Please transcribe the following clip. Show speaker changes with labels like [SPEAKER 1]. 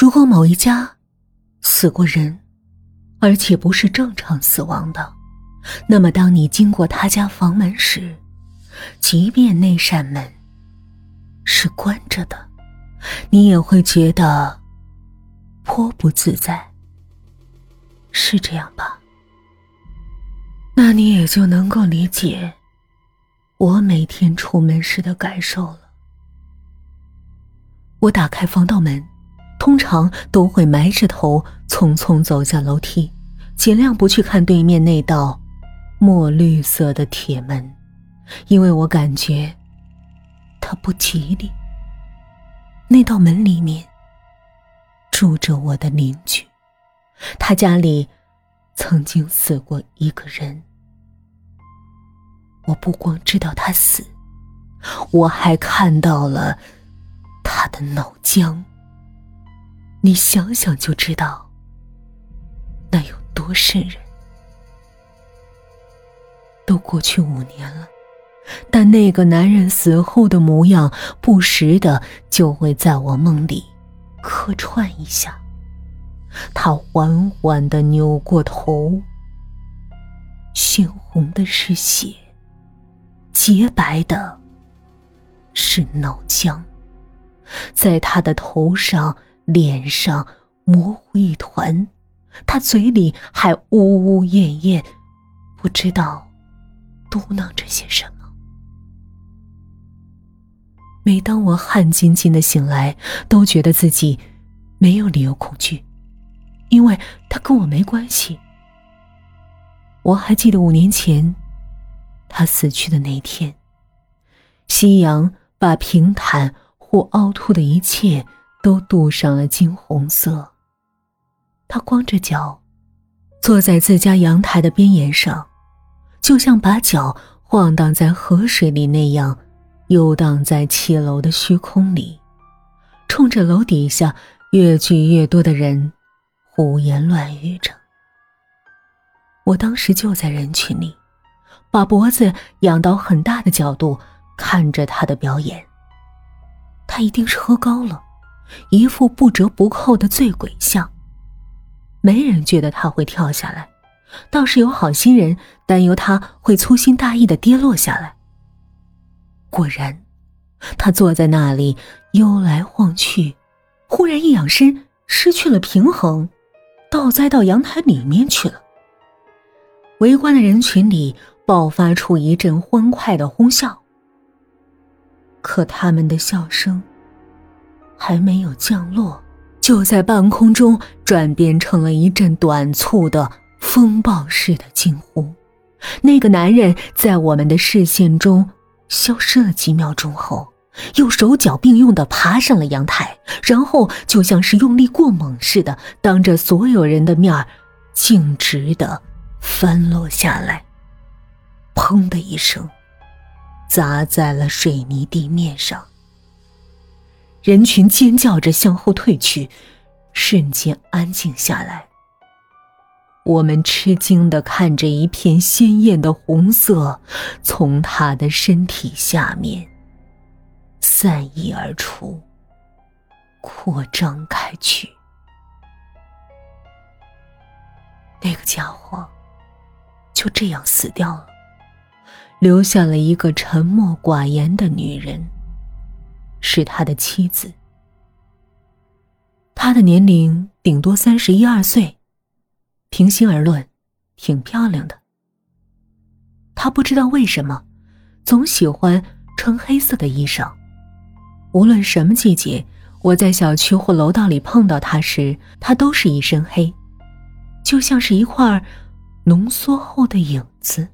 [SPEAKER 1] 如果某一家死过人，而且不是正常死亡的，那么当你经过他家房门时，即便那扇门是关着的，你也会觉得颇不自在。是这样吧？那你也就能够理解我每天出门时的感受了。我打开防盗门，通常都会埋着头匆匆走下楼梯，尽量不去看对面那道墨绿色的铁门，因为我感觉它不吉利。那道门里面住着我的邻居，他家里曾经死过一个人。我不光知道他死，我还看到了。他的脑浆，你想想就知道，那有多瘆人。都过去五年了，但那个男人死后的模样，不时的就会在我梦里客串一下。他缓缓的扭过头，鲜红的是血，洁白的是脑浆。在他的头上、脸上模糊一团，他嘴里还呜呜咽咽，不知道嘟囔着些什么。每当我汗津津的醒来，都觉得自己没有理由恐惧，因为他跟我没关系。我还记得五年前他死去的那一天，夕阳把平坦。或凹凸的一切都镀上了金红色。他光着脚，坐在自家阳台的边沿上，就像把脚晃荡在河水里那样，游荡在七楼的虚空里，冲着楼底下越聚越多的人胡言乱语着。我当时就在人群里，把脖子仰到很大的角度看着他的表演。他一定是喝高了，一副不折不扣的醉鬼相。没人觉得他会跳下来，倒是有好心人担忧他会粗心大意的跌落下来。果然，他坐在那里悠来晃去，忽然一仰身，失去了平衡，倒栽到阳台里面去了。围观的人群里爆发出一阵欢快的哄笑。可他们的笑声还没有降落，就在半空中转变成了一阵短促的风暴式的惊呼。那个男人在我们的视线中消失了几秒钟后，又手脚并用的爬上了阳台，然后就像是用力过猛似的，当着所有人的面，径直的翻落下来，砰的一声。砸在了水泥地面上，人群尖叫着向后退去，瞬间安静下来。我们吃惊的看着一片鲜艳的红色从他的身体下面散溢而出，扩张开去。那个家伙就这样死掉了。留下了一个沉默寡言的女人，是他的妻子。她的年龄顶多三十一二岁，平心而论，挺漂亮的。他不知道为什么，总喜欢穿黑色的衣裳。无论什么季节，我在小区或楼道里碰到他时，他都是一身黑，就像是一块浓缩后的影子。